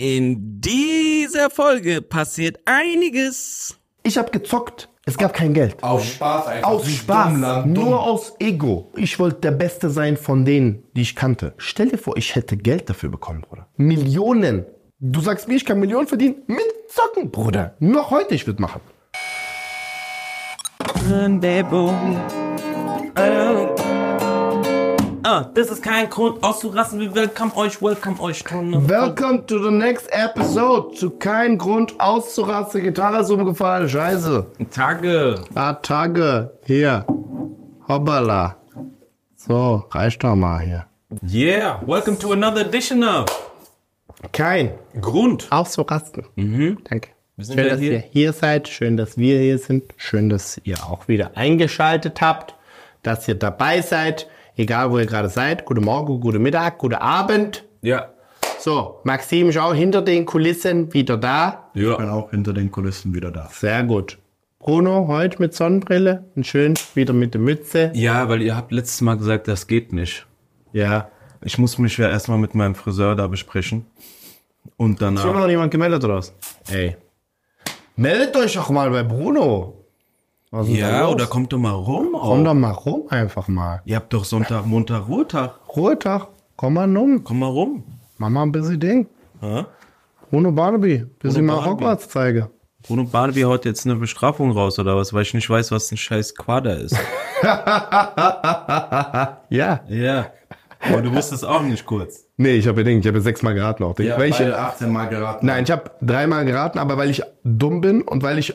In dieser Folge passiert einiges. Ich habe gezockt. Es gab kein Geld. Aus Spaß einfach. Aus Spaß. Dumm, lang, dumm. Nur aus Ego. Ich wollte der Beste sein von denen, die ich kannte. Stell dir vor, ich hätte Geld dafür bekommen, Bruder. Millionen. Du sagst mir, ich kann Millionen verdienen mit Zocken, Bruder. Noch heute, ich würde machen. Rendezvous. Ah, das ist kein Grund auszurasten. Wir welcome euch, welcome euch. Welcome to the next episode. Zu kein Grund auszurasten. Gitarre ist umgefallen. Scheiße. Tage. Ah, Tage. Hier. Hoppala. So, reicht doch mal hier. Yeah, welcome to another edition of Kein Grund auszurasten. Mhm. Danke. Schön, dass hier? ihr hier seid. Schön, dass wir hier sind. Schön, dass ihr auch wieder eingeschaltet habt, dass ihr dabei seid. Egal, wo ihr gerade seid. Guten Morgen, guten Mittag, guten Abend. Ja. So, Maxim ist auch hinter den Kulissen wieder da. Ja. Ich bin auch hinter den Kulissen wieder da. Sehr gut. Bruno, heute mit Sonnenbrille und schön wieder mit der Mütze. Ja, weil ihr habt letztes Mal gesagt, das geht nicht. Ja. Ich muss mich ja erstmal mit meinem Friseur da besprechen. Und danach. Ist immer noch niemand gemeldet oder was? Ey. Meldet euch doch mal bei Bruno. Also ja, oder kommt doch mal rum. Auch. Komm doch mal rum einfach mal. Ihr habt doch Sonntag, Montag, Ruhetag. Ruhetag, komm mal rum. Komm mal rum. Mach mal ein bisschen Ding. Bruno Barnaby, bis ich mal Hogwarts zeige. Bruno Barnaby haut jetzt eine Bestrafung raus oder was, weil ich nicht weiß, was ein scheiß Quader ist. ja. Ja. Aber du wusstest auch nicht kurz. Nee, ich habe gedacht, ich habe sechsmal geraten auch. Ja, weil ich, 18 Mal geraten. Nein, ich habe dreimal geraten, aber weil ich dumm bin und weil ich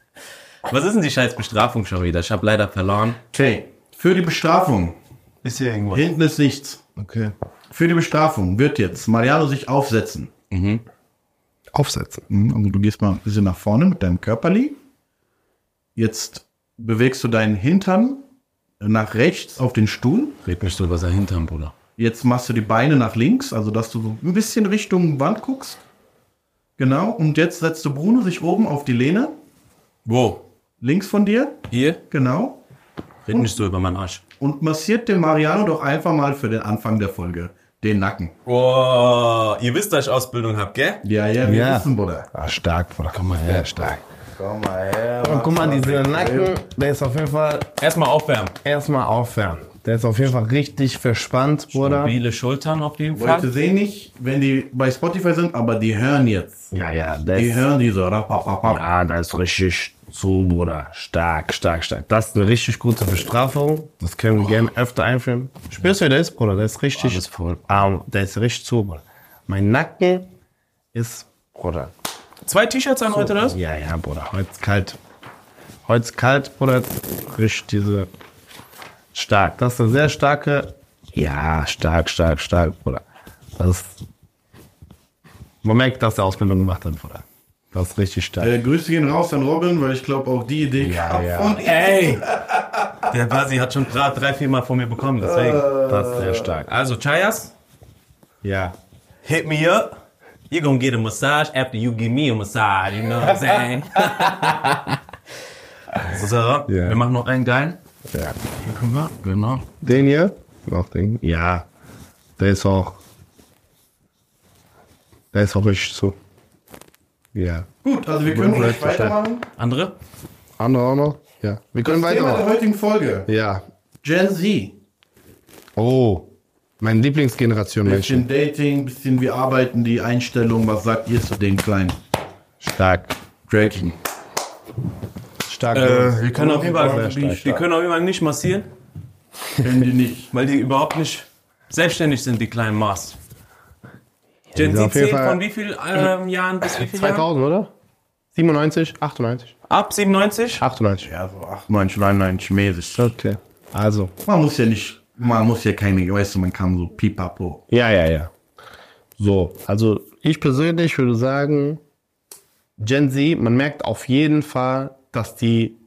Was ist denn die scheiß Bestrafung schon wieder? Ich habe leider verloren. Okay, für die Bestrafung. Ist hier irgendwas? Hinten ist nichts. Okay. Für die Bestrafung wird jetzt Mariano sich aufsetzen. Mhm. Aufsetzen. Mhm, also du gehst mal ein bisschen nach vorne mit deinem Körperli. Jetzt bewegst du deinen Hintern nach rechts auf den Stuhl. Red nicht so über sein Hintern, Bruder. Jetzt machst du die Beine nach links, also dass du so ein bisschen Richtung Wand guckst. Genau, und jetzt setzt du Bruno sich oben auf die Lehne. Wo? Links von dir. Hier? Genau. Red nicht so über meinen Arsch. Und massiert dem Mariano doch einfach mal für den Anfang der Folge den Nacken. Boah, ihr wisst, dass ich Ausbildung habe, gell? Ja, ja, wir ja. wissen, Bruder. Ah, stark, Bruder. Komm mal her, stark. Komm mal her. Und guck mal, dieser Nacken, der ist auf jeden Fall... Erstmal aufwärmen. Erstmal aufwärmen. Der ist auf jeden Fall richtig verspannt, Bruder. Stabile Schultern auf jeden Fall. Leute sehen nicht, wenn die bei Spotify sind, aber die hören jetzt. Ja, ja. Das die hören diese, so. Ja, das ist richtig so, Bruder. Stark, stark, stark. Das ist eine richtig gute Bestrafung. Das können wir oh. gerne öfter einführen. Spürst du, wie der ist, Bruder? Der ist richtig. Alles voll. Arm. Der ist richtig zu, Bruder. Mein Nacken ist, Bruder. Zwei T-Shirts an so, heute, das? Ja, ja, Bruder. Heute ist kalt. Heute ist kalt, Bruder. Richtig diese. Stark. Das ist eine sehr starke. Ja, stark, stark, stark, Bruder. Das ist. Man merkt, dass der Ausbildung gemacht hat, Bruder. Das ist richtig stark. Äh, Grüße gehen raus an Robin, weil ich glaube, auch die Idee ja, kam ja. von Ey! Der Basi hat schon gerade drei, vier Mal von mir bekommen, deswegen. Das ist sehr stark. Also, Chayas? Ja. Hit me up. You're gonna get a massage after you give me a massage, you know what I'm saying? Sarah, yeah. wir machen noch einen geilen. Ja. Hier können wir, genau. Den hier? Noch den? Ja. Der ist auch. Der ist auch richtig so. Ja. Gut, also wir können gleich weitermachen. Andere? Andere auch noch? Ja. Wir können das weitermachen. Thema der heutigen Folge. Ja. Gen Z. Oh. Meine Lieblingsgeneration bisschen Menschen. Bisschen Dating, bisschen wie arbeiten die Einstellung. Was sagt ihr zu den Kleinen? Stark. Draken. Stark. Äh, wir können auf jeden Fall, die können auf jeden Fall nicht massieren. Können die nicht. Weil die überhaupt nicht selbstständig sind, die kleinen Mars. Gen Z zählt von wie vielen ähm, also Jahren bis wie vielen 2000, Jahren? oder? 97, 98. Ab 97? 98. Ja, so 98, 99 mäßig. Okay. Also. Man muss ja nicht, man muss ja keine, weißt du, man kann so pipapo. Ja, ja, ja. So, also ich persönlich würde sagen, Gen Z, man merkt auf jeden Fall, dass die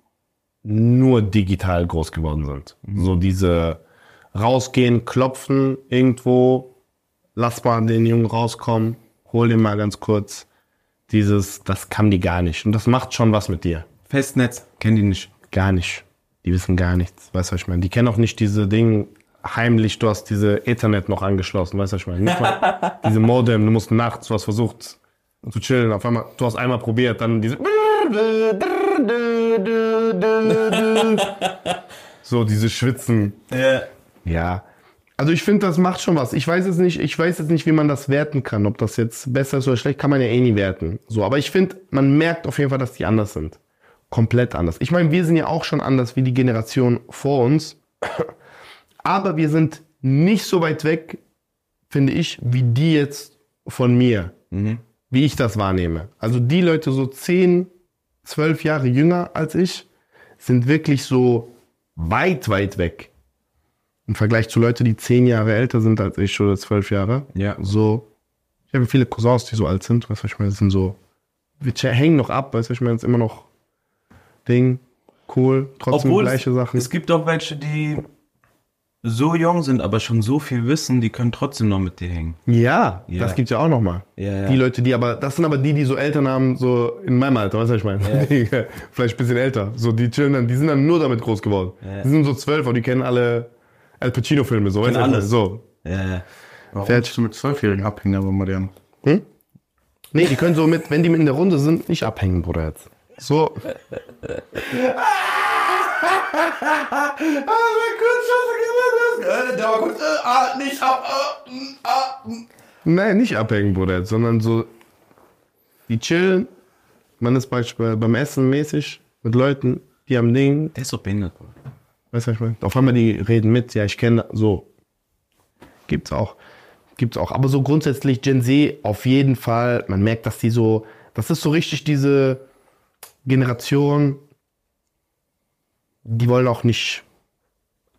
nur digital groß geworden sind. Mhm. So diese rausgehen, klopfen irgendwo, lass mal den Jungen rauskommen, hol den mal ganz kurz. Dieses, das kann die gar nicht. Und das macht schon was mit dir. Festnetz, kennen die nicht. Gar nicht. Die wissen gar nichts, weißt du, was ich meine? Die kennen auch nicht diese Dinge, heimlich, du hast diese Ethernet noch angeschlossen, weißt du, was ich meine? Nicht mal diese Modem, du musst nachts, was hast versucht zu chillen, auf einmal, du hast einmal probiert, dann diese... so, diese Schwitzen. Ja. Ja. Also ich finde, das macht schon was. Ich weiß jetzt nicht, ich weiß jetzt nicht, wie man das werten kann, ob das jetzt besser ist oder schlecht, kann man ja eh nie werten. So, aber ich finde, man merkt auf jeden Fall, dass die anders sind. Komplett anders. Ich meine, wir sind ja auch schon anders wie die Generation vor uns, aber wir sind nicht so weit weg, finde ich, wie die jetzt von mir, mhm. wie ich das wahrnehme. Also die Leute so 10, 12 Jahre jünger als ich sind wirklich so weit, weit weg im Vergleich zu Leuten, die zehn Jahre älter sind als ich oder zwölf Jahre. Ja. So, ich habe viele Cousins, die so alt sind, weißt du, ich meine, sind so, wir hängen noch ab, weißt du, ich meine, das ist immer noch Ding, cool, trotzdem Obwohl gleiche es, Sachen. Es gibt auch welche, die so jung sind, aber schon so viel wissen, die können trotzdem noch mit dir hängen. Ja, ja. das es ja auch nochmal. Ja, ja. Die Leute, die aber, das sind aber die, die so Eltern haben, so in meinem Alter, weißt du, was ich meine? Ja. Äh, vielleicht ein bisschen älter. So, die chillen dann, die sind dann nur damit groß geworden. Die sind so zwölf und die kennen alle Al Pacino-Filme, so weißt Alles. So. Ja, ja. Warum? Fährst du mit Zwölfjährigen abhängen, aber Marian? Hm? Nee, die können so mit, wenn die mit in der Runde sind, nicht abhängen, Bruder, jetzt. So. ah, mein ah, äh, der war kurz, äh, ah, nicht ab, äh, mm, ah, ah. Nein, nicht abhängen, Bruder, sondern so, die chillen, man ist beispielsweise beim Essen mäßig mit Leuten, die haben Ding. Der ist so behindert, Bruder. Weißt du, was ich meine? Auf einmal die reden mit, ja, ich kenne, so. Gibt's auch. Gibt's auch. Aber so grundsätzlich Gen Z auf jeden Fall, man merkt, dass die so, das ist so richtig diese Generation, die wollen auch nicht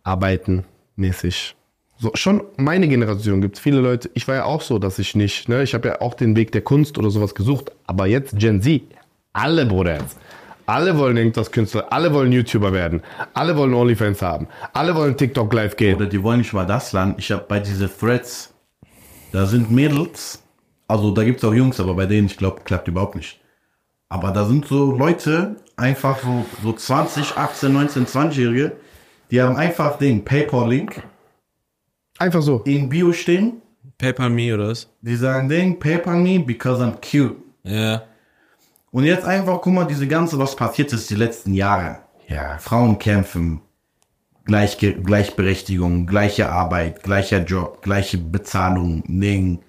arbeiten, mäßig. So, schon meine Generation gibt es viele Leute, ich war ja auch so, dass ich nicht, ne, ich habe ja auch den Weg der Kunst oder sowas gesucht, aber jetzt Gen Z, alle Bruder jetzt. Alle wollen irgendwas Künstler, alle wollen YouTuber werden, alle wollen OnlyFans haben, alle wollen TikTok live gehen. Oder die wollen nicht mal das lernen. Ich habe bei diesen Threads, da sind Mädels, also da gibt es auch Jungs, aber bei denen, ich glaube, klappt überhaupt nicht. Aber da sind so Leute, einfach so, so 20, 18, 19, 20-Jährige, die haben einfach den PayPal-Link. Einfach so. In Bio stehen. PayPal me oder was? Die sagen den PayPal me because I'm cute. Ja. Yeah. Und jetzt einfach, guck mal, diese ganze, was passiert ist die letzten Jahre. Ja, Frauen kämpfen, Gleich, Gleichberechtigung, gleiche Arbeit, gleicher Job, gleiche Bezahlung, Ning,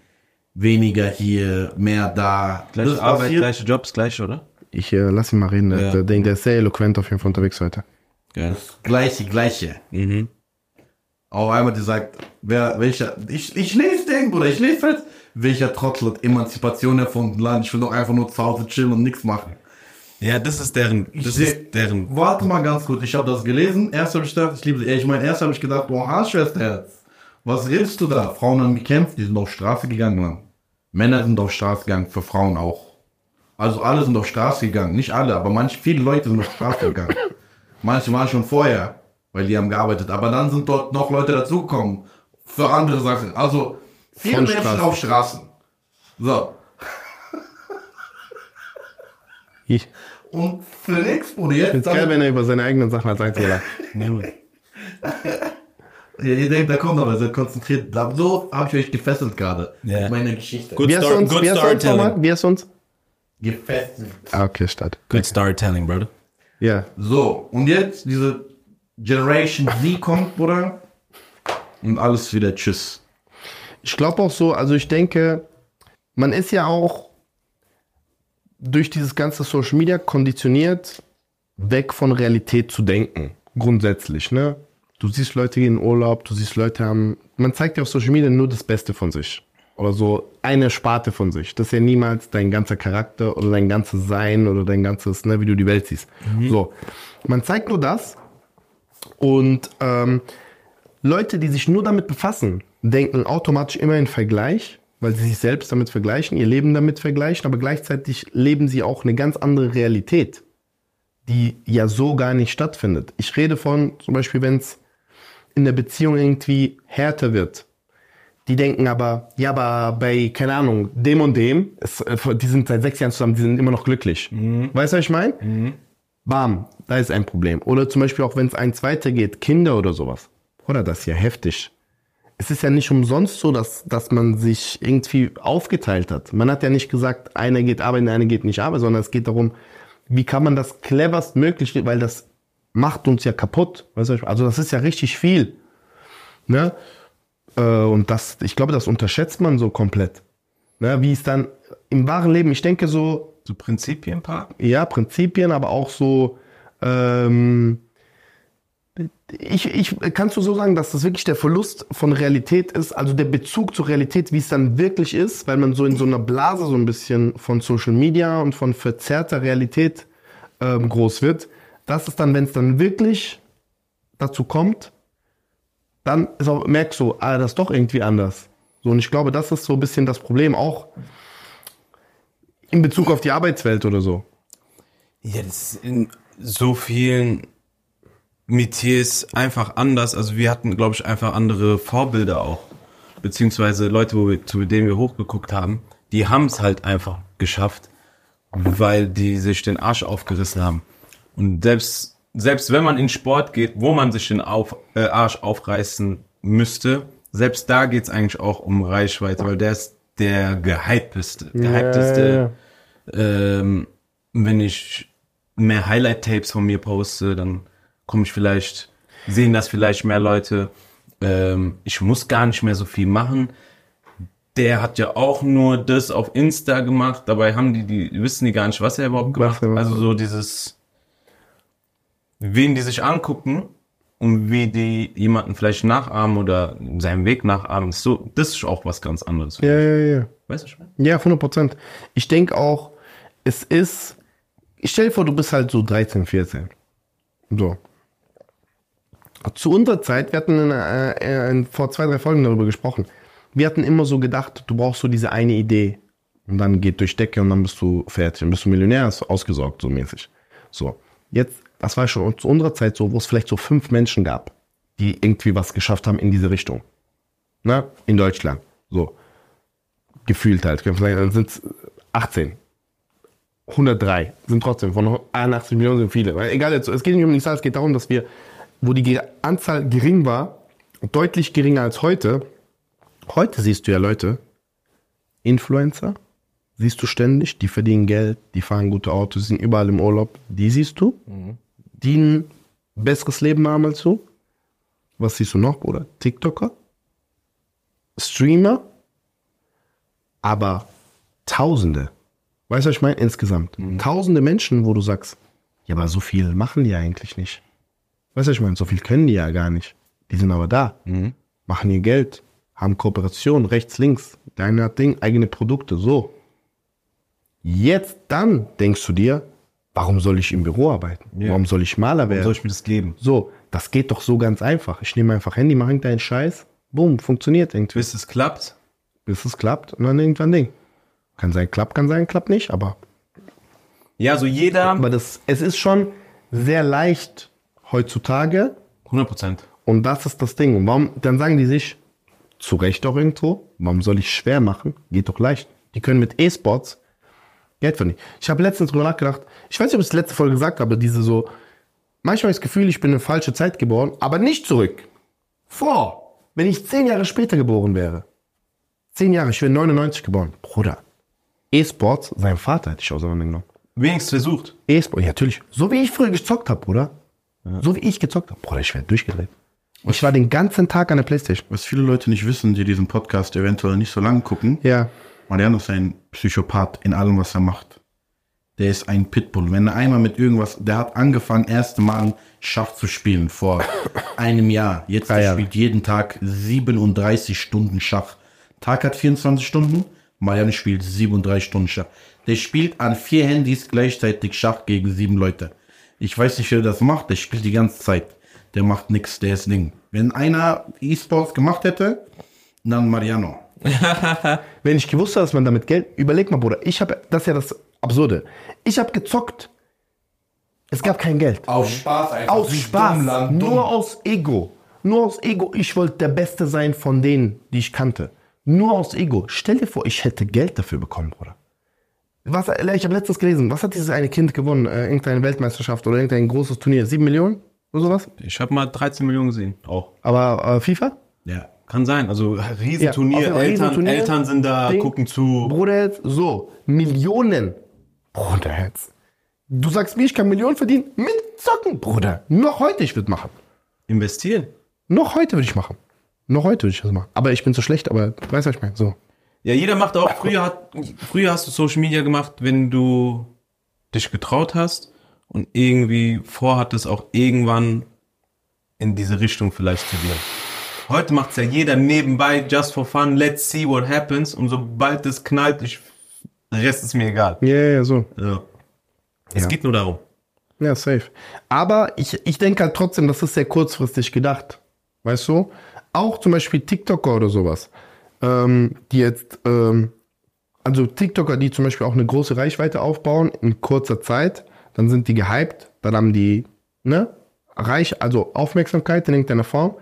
weniger hier, mehr da. Gleiche das Arbeit, passiert. gleiche Jobs, gleich, oder? Ich äh, lass ihn mal reden. Ja. Der, der, der ist sehr eloquent auf jeden Fall unterwegs heute. Das gleiche, gleiche. Mhm. Auch einmal, die sagt, wer, welcher, ich, ich lese den, Bruder, ich lese jetzt, welcher Trottel hat Emanzipation erfunden, Land? Ich will doch einfach nur zu Hause chillen und nichts machen. Ja, das ist deren, das ich, ist deren. Warte mal ganz kurz, ich habe das gelesen. Erst habe ich gedacht, ich liebe, sie. ich meine, erst habe ich gedacht, boah, Arschwesterherz, Was redest du da? Frauen haben gekämpft, die sind auf Straße gegangen, Mann. Männer sind auf Straße gegangen, für Frauen auch. Also alle sind auf Straße gegangen, nicht alle, aber manche, viele Leute sind auf Straße gegangen. Manche waren schon vorher, weil die haben gearbeitet, aber dann sind dort noch Leute dazugekommen für andere Sachen. Also Viele Menschen Straßen. auf Straßen. So. Ich. Und Felix nichts wurde jetzt. Ich find's geil, wenn er über seine eigenen Sachen als Einzelner. Ja, ihr denkt, da kommt aber, seid konzentriert. So habe ich euch gefesselt gerade. Yeah. Meine Geschichte. Good, wie star uns, good wie storytelling. Wie hast du uns? Gefesselt. Ah, okay, statt. Good okay. storytelling, Brother. Ja. Yeah. So, und jetzt diese Generation Z kommt, Bruder. Und alles wieder Tschüss. Ich glaube auch so, also ich denke, man ist ja auch durch dieses ganze Social Media konditioniert, weg von Realität zu denken. Grundsätzlich, ne? Du siehst Leute gehen in Urlaub, du siehst Leute haben. Man zeigt ja auf Social Media nur das Beste von sich. Oder so eine Sparte von sich. Das ist ja niemals dein ganzer Charakter oder dein ganzes Sein oder dein ganzes, ne, wie du die Welt siehst. Mhm. So. Man zeigt nur das. Und ähm, Leute, die sich nur damit befassen, denken automatisch immer in Vergleich, weil sie sich selbst damit vergleichen, ihr Leben damit vergleichen, aber gleichzeitig leben sie auch eine ganz andere Realität, die ja so gar nicht stattfindet. Ich rede von zum Beispiel, wenn es in der Beziehung irgendwie härter wird. Die denken aber, ja, aber bei, keine Ahnung, dem und dem, es, äh, die sind seit sechs Jahren zusammen, die sind immer noch glücklich. Mhm. Weißt du, was ich meine? Mhm. Bam, da ist ein Problem. Oder zum Beispiel auch, wenn es eins weitergeht, Kinder oder sowas. Oder das ist ja heftig es ist ja nicht umsonst so, dass, dass man sich irgendwie aufgeteilt hat. Man hat ja nicht gesagt, einer geht arbeiten, einer geht nicht arbeiten, sondern es geht darum, wie kann man das cleverst möglich, weil das macht uns ja kaputt. also das ist ja richtig viel. Ne? Äh, und das, ich glaube, das unterschätzt man so komplett. Ne? Wie es dann im wahren Leben, ich denke so. So Prinzipien, Paar? Ja, Prinzipien, aber auch so, ähm, ich, ich kannst du so sagen, dass das wirklich der Verlust von Realität ist, also der Bezug zur Realität, wie es dann wirklich ist, weil man so in so einer Blase so ein bisschen von Social Media und von verzerrter Realität ähm, groß wird. Das ist dann, wenn es dann wirklich dazu kommt, dann ist auch, merkst du, ah, das ist doch irgendwie anders. So, und ich glaube, das ist so ein bisschen das Problem, auch in Bezug auf die Arbeitswelt oder so. Ja, das ist in so vielen ist einfach anders. Also wir hatten, glaube ich, einfach andere Vorbilder auch. Beziehungsweise Leute, wo wir, zu denen wir hochgeguckt haben, die haben es halt einfach geschafft, weil die sich den Arsch aufgerissen haben. Und selbst, selbst wenn man in Sport geht, wo man sich den auf, äh, Arsch aufreißen müsste, selbst da geht's eigentlich auch um Reichweite, weil der ist der gehypteste. gehypteste yeah. ähm, wenn ich mehr Highlight-Tapes von mir poste, dann komme ich vielleicht, sehen das vielleicht mehr Leute. Ähm, ich muss gar nicht mehr so viel machen. Der hat ja auch nur das auf Insta gemacht. Dabei haben die, die wissen die gar nicht, was er überhaupt gemacht hat. Also so dieses, wen die sich angucken und wie die jemanden vielleicht nachahmen oder seinen Weg nachahmen, so, das ist auch was ganz anderes. Ja, ja, ja. Weißt du schon? Ja, 100 Prozent. Ich denke auch, es ist, ich stell dir vor, du bist halt so 13, 14. So. Zu unserer Zeit, wir hatten in, äh, äh, in, vor zwei, drei Folgen darüber gesprochen. Wir hatten immer so gedacht, du brauchst so diese eine Idee. Und dann geht durch Decke und dann bist du fertig. Dann bist du Millionär, hast ausgesorgt, so mäßig. So. Jetzt, das war schon zu unserer Zeit so, wo es vielleicht so fünf Menschen gab, die irgendwie was geschafft haben in diese Richtung. Na, in Deutschland. So. Gefühlt halt. Vielleicht sind es 18. 103 sind trotzdem, von 81 Millionen sind viele. Egal jetzt, es geht nicht um die Zahl, es geht darum, dass wir wo die Anzahl gering war, deutlich geringer als heute. Heute siehst du ja Leute, Influencer, siehst du ständig, die verdienen Geld, die fahren gute Autos, sind überall im Urlaub, die siehst du, mhm. die ein besseres Leben haben als du. Was siehst du noch, Bruder? TikToker, Streamer, aber Tausende. Weißt du, was ich meine? Insgesamt. Mhm. Tausende Menschen, wo du sagst, ja, aber so viel machen die eigentlich nicht. Weißt du, ich meine, so viel können die ja gar nicht. Die sind aber da, mhm. machen ihr Geld, haben Kooperation, rechts, links, deiner Ding, eigene Produkte, so. Jetzt dann denkst du dir, warum soll ich im Büro arbeiten? Ja. Warum soll ich Maler werden? Warum soll ich mir das geben? So, das geht doch so ganz einfach. Ich nehme einfach Handy, mache irgendeinen Scheiß, bumm, funktioniert irgendwie. Bis es klappt. Bis es klappt und dann irgendwann Ding. Kann sein, klappt, kann sein, klappt nicht, aber. Ja, so jeder. Aber das, es ist schon sehr leicht, heutzutage. 100 Prozent. Und das ist das Ding. Und warum, dann sagen die sich, zu Recht auch irgendwo, warum soll ich schwer machen? Geht doch leicht. Die können mit E-Sports Geld verdienen. Ich habe letztens drüber nachgedacht, ich weiß nicht, ob ich es letzte Folge gesagt habe, diese so, manchmal das Gefühl, ich bin in falsche Zeit geboren, aber nicht zurück. Vor, wenn ich zehn Jahre später geboren wäre. Zehn Jahre, ich wäre 99 geboren. Bruder, E-Sports, sein Vater hätte ich auseinandergenommen. Wenigstens versucht. e sports ja, natürlich. So wie ich früher gezockt habe, Bruder. So wie ich gezockt habe. Boah, ich wäre durchgedreht. Was ich war den ganzen Tag an der Playstation. Was viele Leute nicht wissen, die diesen Podcast eventuell nicht so lange gucken. Ja. Mariano ist ein Psychopath in allem, was er macht. Der ist ein Pitbull. Wenn er einmal mit irgendwas, der hat angefangen, erste Mal Schach zu spielen vor einem Jahr. Jetzt ah, ja. spielt jeden Tag 37 Stunden Schach. Tag hat 24 Stunden, Mariano spielt 37 Stunden Schach. Der spielt an vier Handys gleichzeitig Schach gegen sieben Leute. Ich weiß nicht, wer das macht. Der spielt die ganze Zeit. Der macht nichts, der ist Ding. Wenn einer E-Sports gemacht hätte, dann Mariano. Wenn ich gewusst hätte, dass man damit Geld. Überleg mal, Bruder, ich habe. Das ist ja das Absurde. Ich habe gezockt. Es gab kein Geld. Aus Spaß einfach. Aus Spaß. Dumm, nur aus Ego. Nur aus Ego. Ich wollte der Beste sein von denen, die ich kannte. Nur aus Ego. Stell dir vor, ich hätte Geld dafür bekommen, Bruder. Was, ich habe letztes gelesen, was hat dieses eine Kind gewonnen? Äh, irgendeine Weltmeisterschaft oder irgendein großes Turnier? 7 Millionen oder sowas? Ich habe mal 13 Millionen gesehen, auch. Aber äh, FIFA? Ja, kann sein. Also äh, Riesenturnier, ja, Eltern, Riesenturnier, Eltern sind da, Ding, gucken zu. Bruderherz, so, Millionen. Bruderherz. Du sagst mir, ich kann Millionen verdienen mit Zocken, Bruder. Noch heute ich würde machen. Investieren? Noch heute würde ich machen. Noch heute würde ich das machen. Aber ich bin zu schlecht, aber weißt du, was ich meine? So. Ja, jeder macht auch. Früher, hat, früher hast du Social Media gemacht, wenn du dich getraut hast und irgendwie vorhattest, auch irgendwann in diese Richtung vielleicht zu gehen. Heute macht es ja jeder nebenbei, just for fun, let's see what happens. Und sobald es knallt, ich, der Rest ist mir egal. Ja, yeah, so. Ja. Es ja. geht nur darum. Ja, safe. Aber ich, ich denke halt trotzdem, das ist sehr kurzfristig gedacht. Weißt du? Auch zum Beispiel TikToker oder sowas ähm, die jetzt, ähm, also TikToker, die zum Beispiel auch eine große Reichweite aufbauen in kurzer Zeit, dann sind die gehypt, dann haben die, ne, reich, also Aufmerksamkeit in irgendeiner Form.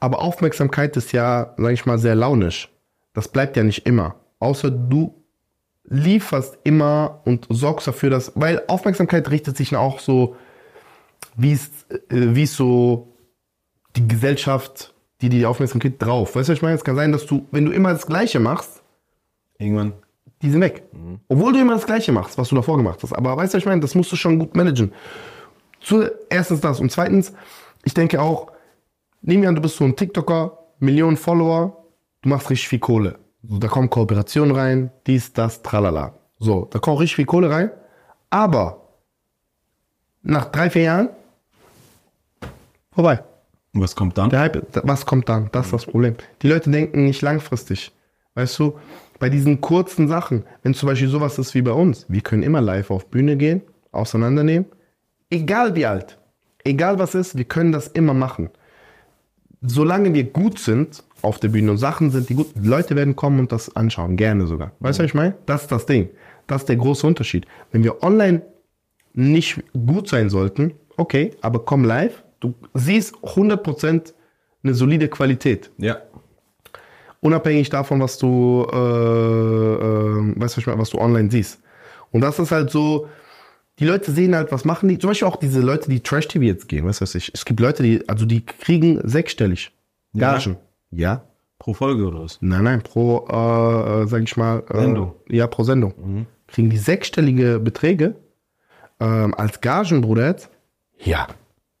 Aber Aufmerksamkeit ist ja, sag ich mal, sehr launisch. Das bleibt ja nicht immer. Außer du lieferst immer und sorgst dafür, dass, weil Aufmerksamkeit richtet sich auch so, wie es, äh, wie es so die Gesellschaft die, die Aufmerksamkeit drauf. Weißt du, ich meine, es kann sein, dass du, wenn du immer das Gleiche machst, irgendwann, die sind weg. Mhm. Obwohl du immer das Gleiche machst, was du davor gemacht hast. Aber weißt du, ich meine, das musst du schon gut managen. Zu, erstens das und zweitens, ich denke auch, nehmen wir an, du bist so ein TikToker, Millionen Follower, du machst richtig viel Kohle. So, da kommen Kooperationen rein, dies, das, tralala. So, da kommt richtig viel Kohle rein. Aber nach drei, vier Jahren vorbei. Und was kommt dann? Der Hype, was kommt dann? Das ist das Problem. Die Leute denken nicht langfristig. Weißt du, bei diesen kurzen Sachen, wenn zum Beispiel sowas ist wie bei uns, wir können immer live auf Bühne gehen, auseinandernehmen, egal wie alt, egal was ist, wir können das immer machen. Solange wir gut sind auf der Bühne und Sachen sind, die gut, Leute werden kommen und das anschauen, gerne sogar. Weißt du, was ich meine? Das ist das Ding. Das ist der große Unterschied. Wenn wir online nicht gut sein sollten, okay, aber komm live, Du siehst 100% eine solide Qualität. Ja. Unabhängig davon, was du, äh, äh, weißt du, was du online siehst. Und das ist halt so, die Leute sehen halt, was machen die. Zum Beispiel auch diese Leute, die Trash-TV jetzt gehen, was weiß ich. Es gibt Leute, die, also die kriegen sechsstellig. Ja. Gagen. Ja. Pro Folge oder was? Nein, nein, pro, äh, äh sag ich mal. Äh, Sendung. Ja, pro Sendung. Mhm. Kriegen die sechsstellige Beträge ähm, als Gagen, Bruder. Ja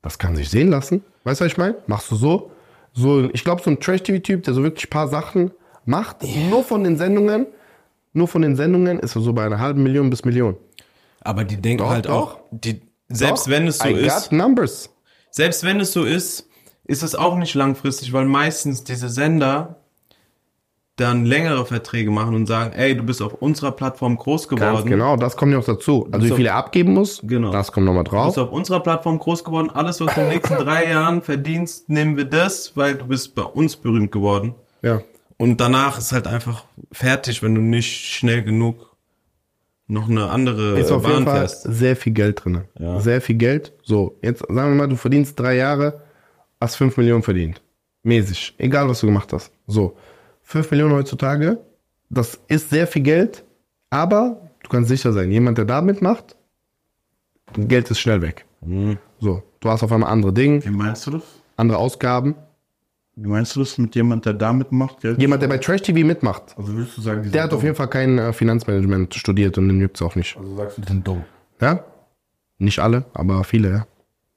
das kann sich sehen lassen. Weißt du, was ich meine? Machst du so. so ich glaube, so ein Trash-TV-Typ, der so wirklich ein paar Sachen macht, yeah. nur von den Sendungen, nur von den Sendungen ist er so bei einer halben Million bis Million. Aber die denken doch, halt doch. auch, die, selbst doch, wenn es so I ist. numbers. Selbst wenn es so ist, ist es auch nicht langfristig, weil meistens diese Sender dann längere Verträge machen und sagen, ey, du bist auf unserer Plattform groß geworden. Ganz genau, das kommt ja auch dazu. Also wie viel er abgeben muss, genau. das kommt nochmal drauf. Du bist auf unserer Plattform groß geworden, alles, was du in den nächsten drei Jahren verdienst, nehmen wir das, weil du bist bei uns berühmt geworden. Ja. Und danach ist halt einfach fertig, wenn du nicht schnell genug noch eine andere ist auf Bahn jeden Fall fährst. sehr viel Geld drin. Ja. Sehr viel Geld. So, jetzt sagen wir mal, du verdienst drei Jahre, hast fünf Millionen verdient. Mäßig. Egal, was du gemacht hast. So. 5 Millionen heutzutage, das ist sehr viel Geld, aber du kannst sicher sein, jemand, der da mitmacht, Geld ist schnell weg. Mhm. So, du hast auf einmal andere Dinge. Wie meinst du das? Andere Ausgaben. Wie meinst du das mit jemand, der da mitmacht? Geld jemand, der bei Trash TV mitmacht. Also würdest du sagen, der hat auf jeden Fall kein äh, Finanzmanagement studiert und den es auch nicht. Also sagst du, die sind dumm. Ja? Nicht alle, aber viele, ja.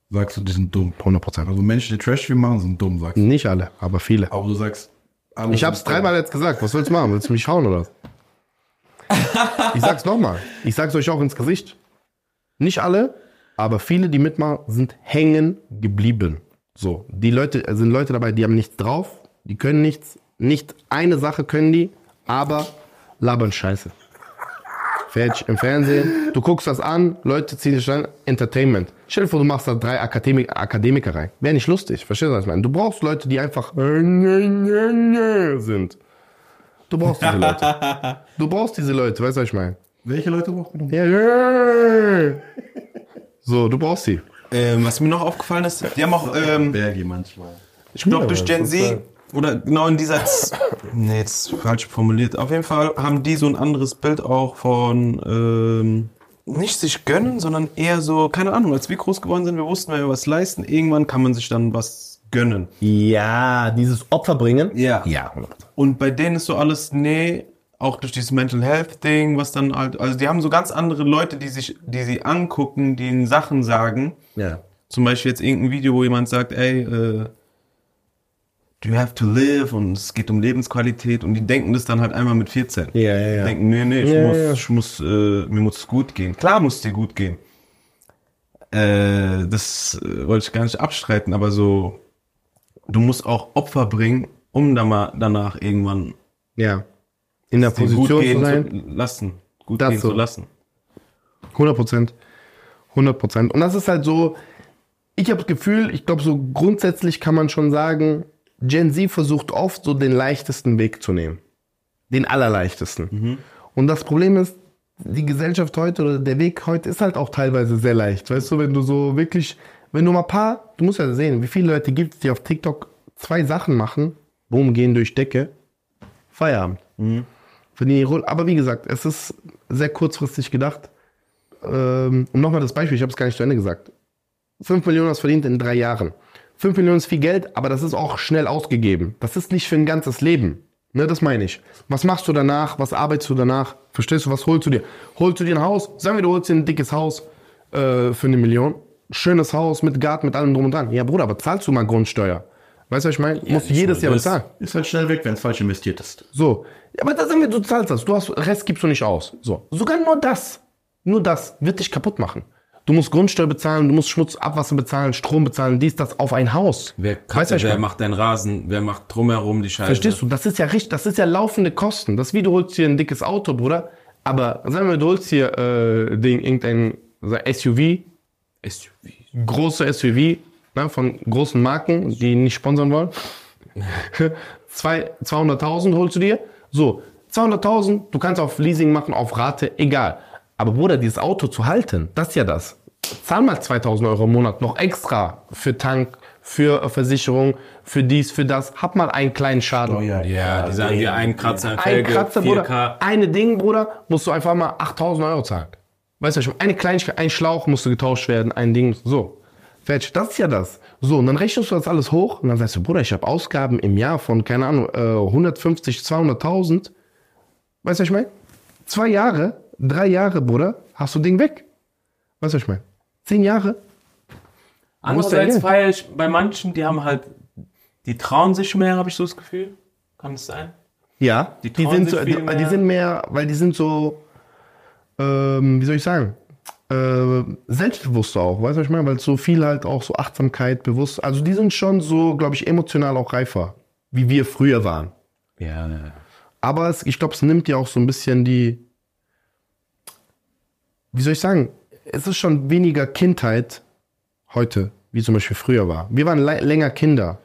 Sagst du, die sind dumm? 100 Prozent. Also Menschen, die Trash TV machen, sind dumm, sagst du. Nicht alle, aber viele. Aber du sagst, Amazon ich hab's dreimal jetzt gesagt. Was willst du machen? Willst du mich hauen oder was? Ich sag's nochmal. Ich sag's euch auch ins Gesicht. Nicht alle, aber viele, die mitmachen, sind hängen geblieben. So, die Leute sind Leute dabei, die haben nichts drauf, die können nichts, nicht eine Sache können die, aber labern Scheiße. Fertig, im Fernsehen. Du guckst das an, Leute ziehen dich an, Entertainment. Stell dir vor, du machst da drei Akademik Akademiker rein. Wäre nicht lustig, verstehst du, was ich meine? Du brauchst Leute, die einfach sind. Du brauchst diese Leute. Du brauchst diese Leute, weißt du, was ich meine? Welche Leute brauchst du? Ja, ja. So, du brauchst sie. Ähm, was mir noch aufgefallen ist, die haben auch... Ähm, Berge manchmal. Ich glaube, durch Gen Z oder genau in dieser, nee, jetzt falsch formuliert. Auf jeden Fall haben die so ein anderes Bild auch von, ähm, nicht sich gönnen, sondern eher so, keine Ahnung, als wir groß geworden sind, wir wussten, wenn wir was leisten, irgendwann kann man sich dann was gönnen. Ja, dieses Opfer bringen. Ja. Ja. Und bei denen ist so alles, nee, auch durch dieses Mental Health Ding, was dann halt, also die haben so ganz andere Leute, die sich, die sie angucken, die ihnen Sachen sagen. Ja. Zum Beispiel jetzt irgendein Video, wo jemand sagt, ey, äh, do you have to live und es geht um Lebensqualität und die denken das dann halt einmal mit 14. Ja, ja, ja. Denken, nee, nee, ich ja, muss, ja. Ich muss äh, mir muss es gut gehen. Klar muss es dir gut gehen. Äh, das äh, wollte ich gar nicht abstreiten, aber so, du musst auch Opfer bringen, um dann mal danach irgendwann ja. in der Position zu sein. Zu lassen. Gut das gehen so. zu lassen. 100 Prozent. 100 Prozent. Und das ist halt so, ich habe das Gefühl, ich glaube, so grundsätzlich kann man schon sagen, Gen Z versucht oft so den leichtesten Weg zu nehmen. Den allerleichtesten. Mhm. Und das Problem ist, die Gesellschaft heute oder der Weg heute ist halt auch teilweise sehr leicht. Weißt du, wenn du so wirklich, wenn du mal ein paar, du musst ja sehen, wie viele Leute gibt es, die auf TikTok zwei Sachen machen, boom, gehen durch Decke, Feierabend. Mhm. Aber wie gesagt, es ist sehr kurzfristig gedacht. Ähm, und nochmal das Beispiel, ich habe es gar nicht zu Ende gesagt. 5 Millionen hast verdient in drei Jahren. 5 Millionen ist viel Geld, aber das ist auch schnell ausgegeben. Das ist nicht für ein ganzes Leben. Ne, das meine ich. Was machst du danach? Was arbeitest du danach? Verstehst du, was holst du dir? Holst du dir ein Haus? Sagen wir, du holst dir ein dickes Haus äh, für eine Million. Schönes Haus mit Garten, mit allem drum und dran. Ja, Bruder, aber zahlst du mal Grundsteuer? Weißt du, was ich meine? Ja, Musst du jedes halt Jahr bezahlen. Ist halt schnell weg, wenn es falsch investiert ist. So. Ja, aber da sagen wir, du zahlst das. Du hast, Rest gibst du nicht aus. So. Sogar nur das. Nur das wird dich kaputt machen. Du musst Grundsteuer bezahlen, du musst Schmutz, Abwasser bezahlen, Strom bezahlen, dies, das auf ein Haus. Wer, kann, weißt, wer macht deinen Rasen? Wer macht drumherum die Scheiße? Verstehst du? Das ist ja richtig, das ist ja laufende Kosten. Das ist wie du holst dir ein dickes Auto, Bruder. Aber sagen wir, du holst hier äh, den, irgendein SUV, SUV, große SUV ne, von großen Marken, die nicht sponsern wollen. 200.000 holst du dir. So, 200.000, du kannst auf Leasing machen, auf Rate, egal. Aber Bruder, dieses Auto zu halten, das ist ja das. Zahl mal 2000 Euro im Monat noch extra für Tank, für äh, Versicherung, für dies, für das. Hab mal einen kleinen Schaden. Oh, ja, ja, die sagen dir einen Kratzer, ein Felge, Kratzer, 4K. Bruder, eine Ding, Bruder, musst du einfach mal 8000 Euro zahlen. Weißt du, schon eine Kleinigkeit, ein Schlauch musste getauscht werden, ein Ding, so. Fertig, das ist ja das. So, und dann rechnest du das alles hoch und dann sagst du, Bruder, ich habe Ausgaben im Jahr von, keine Ahnung, 150, äh, 200.000. Weißt du, was ich meine? Zwei Jahre Drei Jahre, Bruder, hast du Ding weg. Weißt du, was ich meine? Zehn Jahre. Andererseits feiere ich bei manchen, die haben halt, die trauen sich mehr, habe ich so das Gefühl. Kann es sein? Ja, die, die sind so, die, die, sind mehr, weil die sind so, ähm, wie soll ich sagen, äh, selbstbewusster auch, weißt du, was ich meine? Weil so viel halt auch so Achtsamkeit, bewusst, also die sind schon so, glaube ich, emotional auch reifer, wie wir früher waren. Ja, ja. Aber es, ich glaube, es nimmt ja auch so ein bisschen die wie soll ich sagen, es ist schon weniger Kindheit heute, wie zum Beispiel früher war. Wir waren länger Kinder,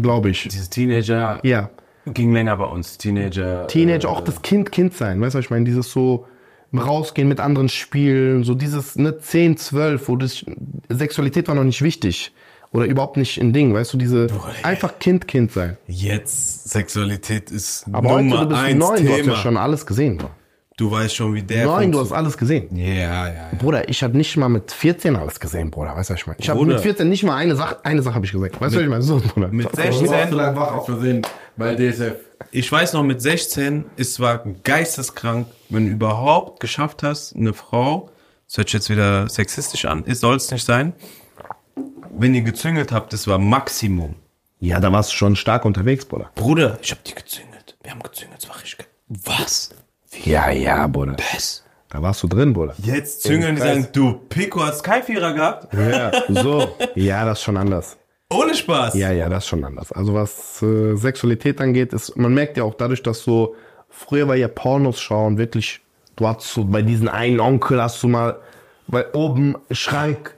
glaube ich. Diese Teenager. Ja. Ging länger bei uns, Teenager. Äh, Teenager, äh, auch das Kind, Kind sein, weißt du, ich meine, dieses so rausgehen mit anderen Spielen, so dieses, ne, 10, 12, wo das, Sexualität war noch nicht wichtig oder überhaupt nicht ein Ding, weißt du, diese Boah, einfach Kind Kind sein. Jetzt Sexualität ist Aber Nummer heute, du bist eins neun, Thema. du hast ja schon alles gesehen. Bro. Du weißt schon, wie der. Nein, du hast alles gesehen. Ja, ja, ja. Bruder, ich habe nicht mal mit 14 alles gesehen, Bruder. Weißt du, was ich meine? Ich habe mit 14 nicht mal eine Sache, eine Sache habe ich gesehen. Weißt du, was ich meine? So, Bruder. Mit Ich war 16, wach auf Versehen bei DSF. ich weiß noch, mit 16, es war geisteskrank, wenn du überhaupt geschafft hast, eine Frau, das hört sich jetzt wieder sexistisch an, es soll es nicht sein, wenn ihr gezüngelt habt, das war Maximum. Ja, da warst du schon stark unterwegs, Bruder. Bruder, ich habe die gezüngelt. Wir haben gezüngelt, das war richtig geil. Was? Ja, ja, Bruder. Das. Da warst du drin, Bruder. Jetzt züngeln die sagen, du Pico hast Kaifierer gehabt. Ja, so. Ja, das ist schon anders. Ohne Spaß. Ja, ja, das ist schon anders. Also was äh, Sexualität angeht, ist, man merkt ja auch dadurch, dass so, früher war ja Pornos schauen wirklich, du hast so bei diesen einen Onkel hast du mal, weil oben Schrank,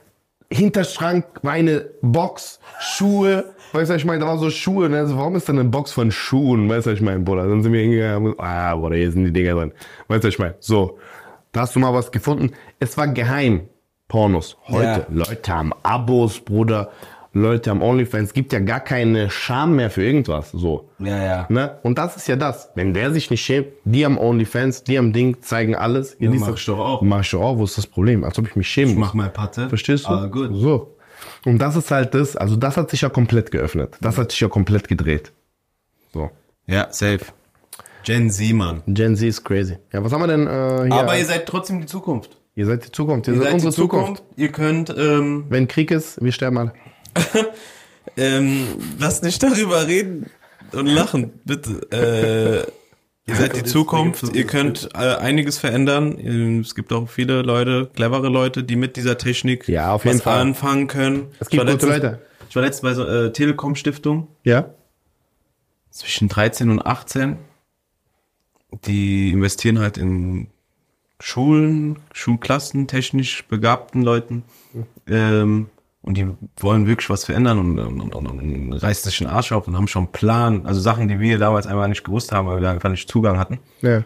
Hinterschrank, meine Box, Schuhe. Weißt du, ich meine, da war so Schuhe. Ne? Also, warum ist da eine Box von Schuhen? Weißt du, ich meine, Bruder. Dann sind wir hingegangen. Ah, Bruder, hier sind die Dinger drin. Weißt du, ich meine, so. Da hast du mal was gefunden. Es war geheim. Pornos. Heute. Ja. Leute haben Abos, Bruder. Leute am OnlyFans gibt ja gar keine Scham mehr für irgendwas. So. Ja, ja. Ne? Und das ist ja das. Wenn der sich nicht schämt, die am OnlyFans, die am Ding zeigen alles. Ja, mach ich doch auch. Mach ich doch auch. Wo ist das Problem? Als ob ich mich schäme. ich mach mal Patte. Verstehst du? Ah, gut. So. Und das ist halt das. Also das hat sich ja komplett geöffnet. Das hat sich ja komplett gedreht. So. Ja, safe. Gen Z, Mann. Gen Z ist crazy. Ja, was haben wir denn äh, hier? Aber ihr seid trotzdem die Zukunft. Ihr seid die Zukunft. Ihr, ihr seid, seid unsere Zukunft. Zukunft. Ihr könnt... Ähm, Wenn Krieg ist, wir sterben alle. ähm, lass nicht darüber reden und lachen, bitte. Äh, Ihr seid die Zukunft, ihr könnt äh, einiges verändern. Es gibt auch viele Leute, clevere Leute, die mit dieser Technik ja, auf jeden Fall. anfangen können. Es gibt gute Leute. Ich war letztens bei so, äh, Telekom Stiftung. Ja. Zwischen 13 und 18. Die investieren halt in Schulen, Schulklassen, technisch begabten Leuten. Mhm. Ähm, und die wollen wirklich was verändern und, und, und, und reißen sich den Arsch auf und haben schon einen Plan. Also Sachen, die wir damals einfach nicht gewusst haben, weil wir da einfach nicht Zugang hatten. Ja.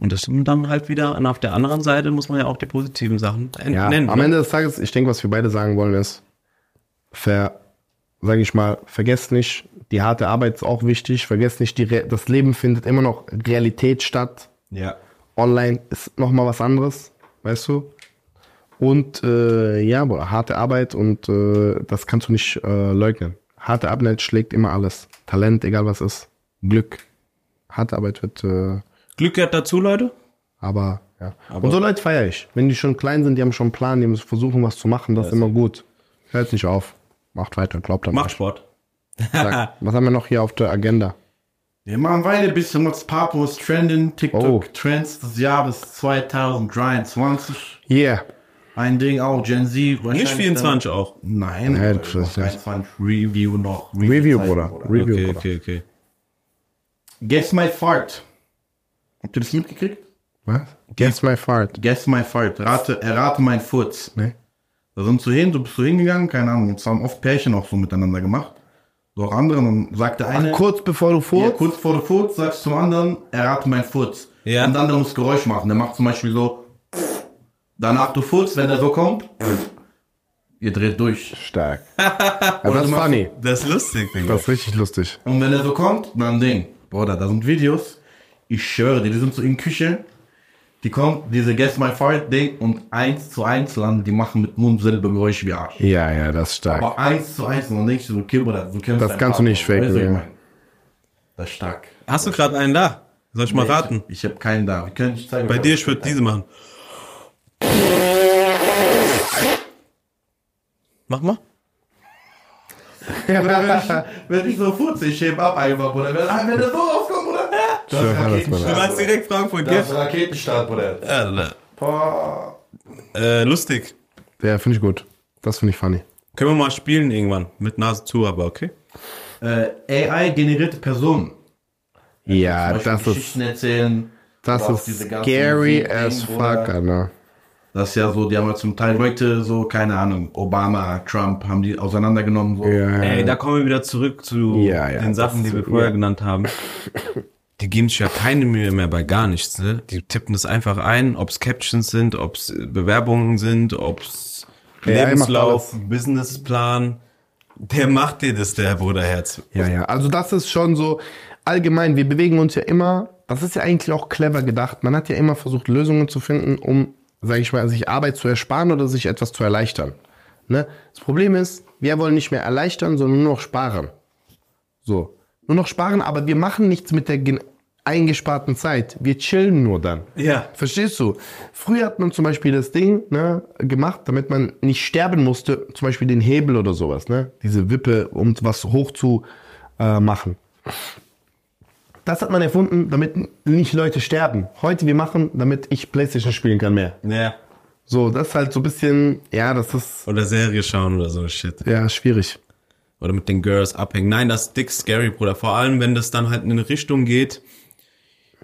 Und das sind dann halt wieder, und auf der anderen Seite muss man ja auch die positiven Sachen nennen. ja, Am ne? Ende des Tages, ich denke, was wir beide sagen wollen, ist, ver, sag ich mal, vergesst nicht, die harte Arbeit ist auch wichtig, vergesst nicht, die das Leben findet immer noch Realität statt. Ja. Online ist nochmal was anderes, weißt du? Und äh, ja, boah, harte Arbeit und äh, das kannst du nicht äh, leugnen. Harte Arbeit schlägt immer alles. Talent, egal was ist. Glück. Harte Arbeit wird. Äh, Glück gehört dazu, Leute. Aber ja. Aber und so Leute feiere ich. Wenn die schon klein sind, die haben schon einen Plan, die müssen versuchen was zu machen, das ist immer gut. Hört nicht auf. Macht weiter, glaubt an Macht euch. Sport. Sag, was haben wir noch hier auf der Agenda? Wir machen weiter ein bisschen was Papos trenden, TikTok oh. Trends des Jahres 2023. Yeah. Ein Ding auch, Gen Z. Nicht 24 dann, auch. Nein, Nein äh, das ja. Review noch. Review, Review Zeit, Bruder. Bruder. Review, okay, Bruder. okay, okay. Guess my fart. Habt ihr das mitgekriegt? Was? Guess, my fart. Guess my fart. Rate, errate mein Furz. Nee. Da sind zu hin, du bist zu hingegangen, keine Ahnung. Jetzt haben oft Pärchen auch so miteinander gemacht. So auch andere. Und sagt der eine. Ach, kurz bevor du furzt? Ja, kurz bevor du furzt, sagst zum anderen, errate mein Furz. Ja. Und der andere muss Geräusch machen. Der macht zum Beispiel so. Danach du Furz, wenn er so kommt. Ihr dreht durch. Stark. Aber das ist funny. Das ist lustig, Digga. Das ist richtig lustig. Und wenn er so kommt, dann Ding. Bruder, da sind Videos. Ich schwöre dir, die sind so in Küche. Die kommt, diese Guess My Fight Ding und eins zu eins landen, die machen mit Mund selber Geräusche wie Arsch. Ja, ja, das ist stark. Aber eins zu eins, und dann denkst du so, okay, Bruder, du kennst Das deinen kannst du nicht faken. Weißt du, ja. Das ist stark. Hast du gerade einen da? Soll ich mal raten? Ich, ich habe keinen da. Wir können nicht zeigen. Bei dir, ich würde diese machen. Mach mal. wenn ich so furzig schäme ab einfach, Bruder. Wenn, ah, wenn das so rauskommt, Bruder. Das ist Raketenstart. Du machst direkt Frankfurt, gell? Das ist Raketenstart, Bruder. Äh, lustig. Ja, finde ich gut. Das finde ich funny. Können wir mal spielen irgendwann. Mit Nase zu, aber okay. Äh, AI-generierte Personen. Ja, das ist. erzählen. Das ist scary as fuck, Alter. Das ist ja so, die haben ja halt zum Teil Projekte so, keine Ahnung, Obama, Trump, haben die auseinandergenommen. So. Ja, Ey, da kommen wir wieder zurück zu ja, ja, den Sachen, die wir vorher genannt haben. Die geben sich ja keine Mühe mehr bei gar nichts. Ne? Die tippen das einfach ein, ob es Captions sind, ob es Bewerbungen sind, ob es Lebenslauf, Businessplan. Der macht dir das, der Bruderherz. Ja, ja. Also das ist schon so allgemein. Wir bewegen uns ja immer. Das ist ja eigentlich auch clever gedacht. Man hat ja immer versucht, Lösungen zu finden, um sage ich mal, sich Arbeit zu ersparen oder sich etwas zu erleichtern. Ne? Das Problem ist, wir wollen nicht mehr erleichtern, sondern nur noch sparen. So, nur noch sparen, aber wir machen nichts mit der eingesparten Zeit. Wir chillen nur dann. Ja. Verstehst du? Früher hat man zum Beispiel das Ding ne, gemacht, damit man nicht sterben musste, zum Beispiel den Hebel oder sowas, ne? Diese Wippe, um was hoch zu äh, machen. Das hat man erfunden, damit nicht Leute sterben. Heute wir machen, damit ich Playstation spielen kann mehr. Ja. So, das ist halt so ein bisschen, ja, das ist. Oder Serie schauen oder so Shit. Ja, schwierig. Oder mit den Girls abhängen. Nein, das ist dick scary, Bruder. Vor allem, wenn das dann halt in eine Richtung geht,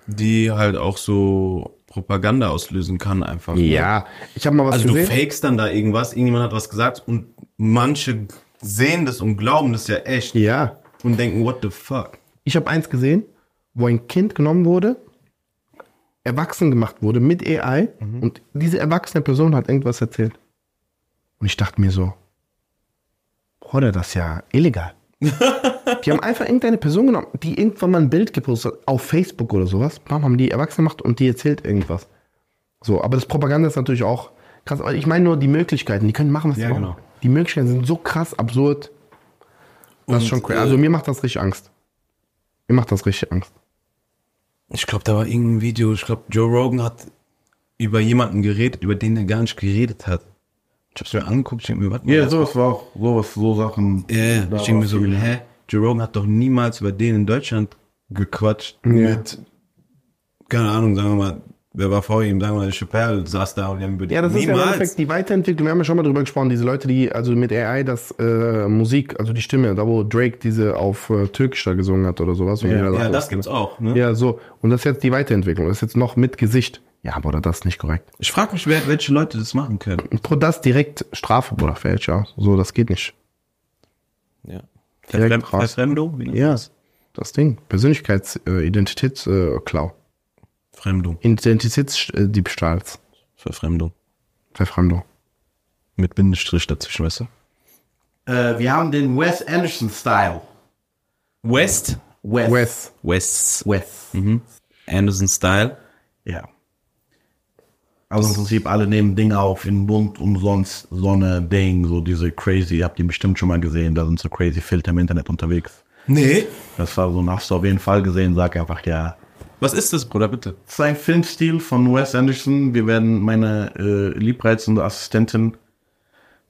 die halt auch so Propaganda auslösen kann einfach. Ne? Ja, ne? ich habe mal was also gesehen. Also du fakest dann da irgendwas, irgendjemand hat was gesagt und manche sehen das und glauben das ja echt. Ja. Und denken, what the fuck. Ich habe eins gesehen, wo ein Kind genommen wurde, erwachsen gemacht wurde mit AI mhm. und diese erwachsene Person hat irgendwas erzählt. Und ich dachte mir so, Bruder, das ist ja illegal. die haben einfach irgendeine Person genommen, die irgendwann mal ein Bild gepostet hat, auf Facebook oder sowas. Bam, haben die erwachsen gemacht und die erzählt irgendwas. So, aber das Propaganda ist natürlich auch krass. ich meine nur die Möglichkeiten, die können machen, was sie ja, wollen. Genau. Die Möglichkeiten sind so krass absurd. Das und, ist schon crazy. Äh, also mir macht das richtig Angst. Mir macht das richtig Angst ich glaube, da war irgendein Video, ich glaube, Joe Rogan hat über jemanden geredet, über den er gar nicht geredet hat. Ich hab's mir angeguckt, ich denke mir, was? Ja, sowas war auch, sowas, so Sachen. Ja, yeah, ich denke mir so, hä? Joe Rogan hat doch niemals über den in Deutschland gequatscht yeah. mit, keine Ahnung, sagen wir mal, Wer war vor ihm? Sagen wir mal, Chappelle saß da und wir haben über die Ja, das ist ja im Endeffekt die Weiterentwicklung. Wir haben ja schon mal drüber gesprochen. Diese Leute, die also mit AI das äh, Musik, also die Stimme, da wo Drake diese auf äh, Türkisch da gesungen hat oder sowas. Ja, ja oh, das, das gibt's auch. Ne? Ja, so. Und das ist jetzt die Weiterentwicklung. Das ist jetzt noch mit Gesicht. Ja, aber das ist nicht korrekt. Ich frage mich, wer, welche Leute das machen können. Pro das direkt Strafe, Bruder, fällt ja. So, das geht nicht. Ja. Direkt Verfremdung? Ja, das Ding. Persönlichkeitsidentitätsklau. Äh, äh, Verfremdung. Identitätsdiebstahls. Verfremdung. Verfremdung. Mit Bindestrich dazwischen, weißt du? Äh, wir haben den Wes Anderson-Style. West? West. West. West. West. Mhm. Anderson-Style. Ja. Also im Prinzip alle nehmen Dinge auf in Bund umsonst Sonne, Ding, so diese crazy, habt ihr bestimmt schon mal gesehen, da sind so crazy Filter im Internet unterwegs. Nee. Das war so, hast du auf jeden Fall gesehen, sag einfach ja, was ist das, Bruder, bitte? Das ist ein Filmstil von Wes Anderson. Wir werden meine äh, liebreizende Assistentin,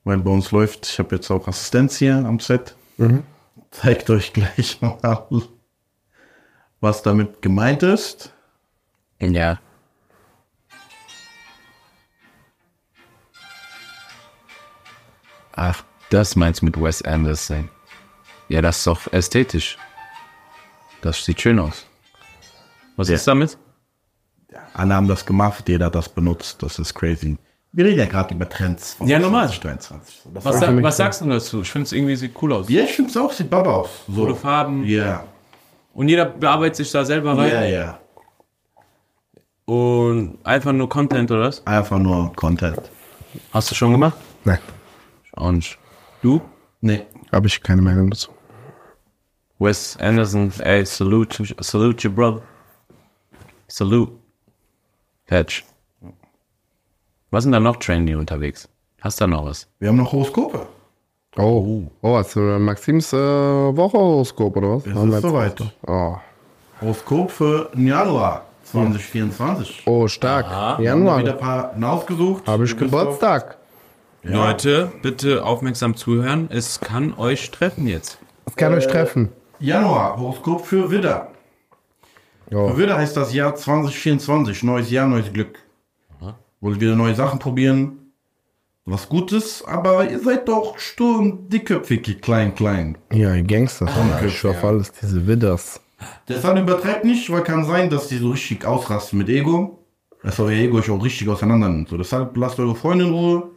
weil bei uns läuft, ich habe jetzt auch Assistenz hier am Set, mhm. zeigt euch gleich mal, was damit gemeint ist. Ja. Ach, das meinst du mit Wes Anderson? Ja, das ist doch ästhetisch. Das sieht schön aus. Was ja. ist damit? Ja, haben das gemacht, jeder hat das benutzt, das ist crazy. Wir reden ja gerade über Trends. ja, normal. 2022. was, sag, was sagst du dazu? Ich finde es irgendwie sieht cool aus. Ja, ich finde es auch, sieht baba aus. So. Coole Farben. Ja. Yeah. Und jeder bearbeitet sich da selber rein. Ja, ja. Und einfach nur Content, oder was? Einfach nur Content. Hast du schon gemacht? Nein. Auch nicht. Du? Nee. Habe ich keine Meinung dazu. Wes Anderson, ey, salute, salute your brother. Salute. Patch. Was sind da noch Trendy unterwegs? Hast du da noch was? Wir haben noch Horoskope. Oh, oh hast du Maxims äh, Wochehoroskop oder was? Es ist soweit. Oh. Horoskop für Januar 2024. Oh, stark. Aha. Januar. wieder ein paar rausgesucht. Habe ich Geburtstag. Ja. Leute, bitte aufmerksam zuhören. Es kann euch treffen jetzt. Es kann äh, euch treffen. Januar, Horoskop für Widder. Ja. Würde heißt das Jahr 2024, neues Jahr, neues Glück. Mhm. Wo wieder neue Sachen probieren. Was Gutes, aber ihr seid doch sturm dickköpfig, klein, klein. Ja, ihr Gangster. Ich auf ah, alles diese Widders. Deshalb übertreibt nicht, weil kann sein, dass die so richtig ausrasten mit Ego. Dass euer Ego euch auch richtig auseinander nimmt. So, deshalb lasst eure Freundin in Ruhe.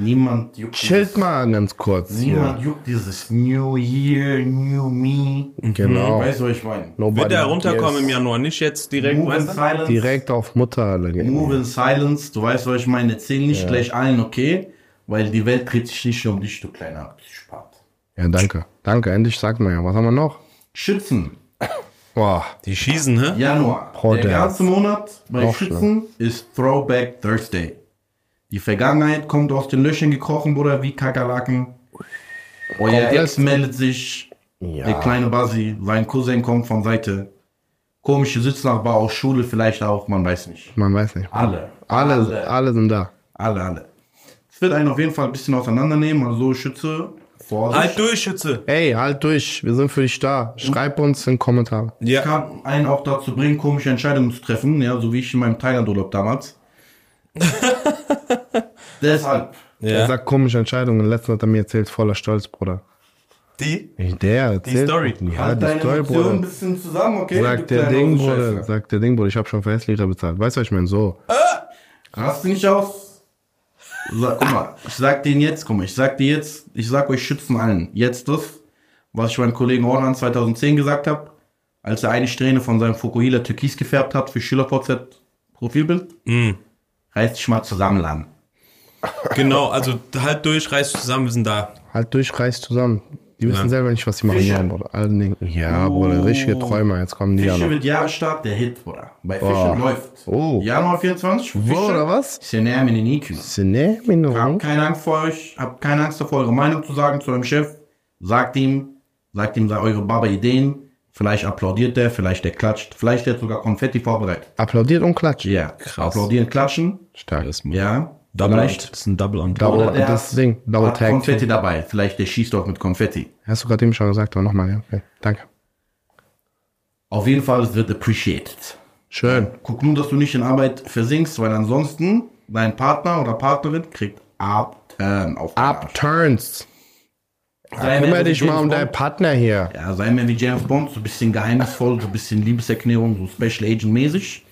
Niemand juckt. Chillt mal ganz kurz. Niemand hier. juckt dieses New Year, New Me. Mhm. Genau. Weißt du, was ich meine? Nobody Wird er runterkommen yes. im Januar, nicht jetzt direkt. Move in Silence. Direkt auf Mutter. Move in Silence. Du weißt, was ich meine. Zähl nicht ja. gleich allen, okay? Weil die Welt dreht sich nicht um dich, du kleiner Spart. Ja, danke. Danke. Endlich sagt man ja. Was haben wir noch? Schützen. Boah. Die schießen, ne? Januar. Pro der ganze Monat bei Schützen schlimm. ist Throwback Thursday. Die Vergangenheit kommt aus den Löchern gekrochen, Bruder, wie Kakerlaken. Euer Ex meldet sich. Ja. Der kleine Basi, sein Cousin kommt von Seite. Komische Sitznachbar aus Schule vielleicht auch, man weiß nicht. Man weiß nicht. Alle. Alle, alle, alle sind da. Alle, alle. Es wird einen auf jeden Fall ein bisschen auseinandernehmen, also Schütze, Vorsicht. Halt durch, Schütze. Ey, halt durch. Wir sind für dich da. Schreib uns in den Kommentaren. Ja. Ich kann einen auch dazu bringen, komische Entscheidungen zu treffen, ja, so wie ich in meinem Thailand-Urlaub damals. Deshalb. Ja. Er sagt komische Entscheidungen. Letztens hat er mir erzählt, voller Stolz, Bruder. Die? Der erzählt, die Story. Ja, halt die Story, Bruder. ein bisschen zusammen, okay? Sagt der Ding, Bruder. Sagt der Ding, Bruder. Ich habe schon für Hässlicher bezahlt. Weißt du, was ich meine? So. Äh, hast nicht aus? So, guck mal, ich sag denen jetzt, guck mal, ich sag dir jetzt, ich sag euch schützen allen. Jetzt das, was ich meinem Kollegen Orhan 2010 gesagt habe, als er eine Strähne von seinem Fukuhila türkis gefärbt hat für schüler vz Profilbild. Mm. Reißt dich mal zusammen, Land. Genau, also halt durch, reiß zusammen, wir sind da. Halt durch, reiß zusammen. Die wissen selber nicht, was sie machen Fischer. wollen, Bruder. Allen also Dingen. Ja, oh. Bruder, richtige Träumer. Jetzt kommen die Fische ja mit Jahresstart, der Hit, Bruder. Bei Fischer oh. läuft. Oh. Januar 24. Fischer. Wo, oder was? Senemine Niku. Senemine. Hab keine Angst vor euch. Hab keine Angst davor, eure Meinung zu sagen zu eurem Chef. Sagt ihm, sagt ihm eure Baba-Ideen. Vielleicht applaudiert der, vielleicht der klatscht. Vielleicht der sogar Konfetti vorbereitet. Applaudiert und klatscht? Ja. Krass. Applaudieren, klatschen. Starkes Mann. Ja. Double Echt? Das ist ein Double und Double, Oder der das Ding, Double hat Tag. Konfetti dabei. Vielleicht der schießt auch mit Konfetti. Hast du gerade eben schon gesagt, aber nochmal, ja. Okay, danke. Auf jeden Fall, es wird appreciated. Schön. Guck nur, dass du nicht in Arbeit versinkst, weil ansonsten dein Partner oder Partnerin kriegt Upturn auf den Arsch. Upturns. Sei mehr Kümmere wie dich James mal um Bond. deinen Partner hier. Ja, sei mehr wie James Bond, so ein bisschen geheimnisvoll, so ein bisschen Liebeserklärung, so Special Agent mäßig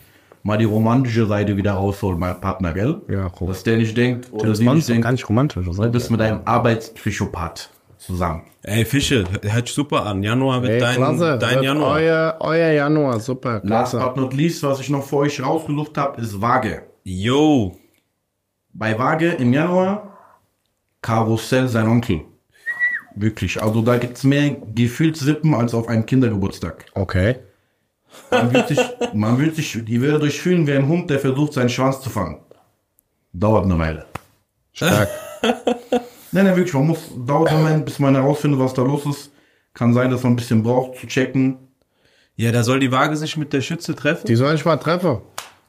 mal die romantische Seite wieder rausholen, mein Partner, gell? Ja, cool. Dass der nicht denkt, oder das sie nicht denkt, gar nicht romantisch. Also, du bist mit einem Arbeitspsychopath zusammen. Ey, Fische, hört super an. Januar wird Ey, dein, klasse, dein wird Januar. Euer, euer Januar, super, klasse. Last but not least, was ich noch für euch rausgesucht habe, ist Waage. Yo. Bei Waage im Januar, Karussell sein Onkel. Wirklich, also da gibt es mehr Gefühlsrippen als auf einem Kindergeburtstag. Okay. Man wird sich, man wird sich, die wird durchfühlen wie ein Hund, der versucht, seinen Schwanz zu fangen. Dauert eine Weile. Stark. nein, nein, wirklich, man muss, dauert einen Moment, bis man herausfindet, was da los ist. Kann sein, dass man ein bisschen braucht, zu checken. Ja, da soll die Waage sich mit der Schütze treffen. Die soll ich mal treffen.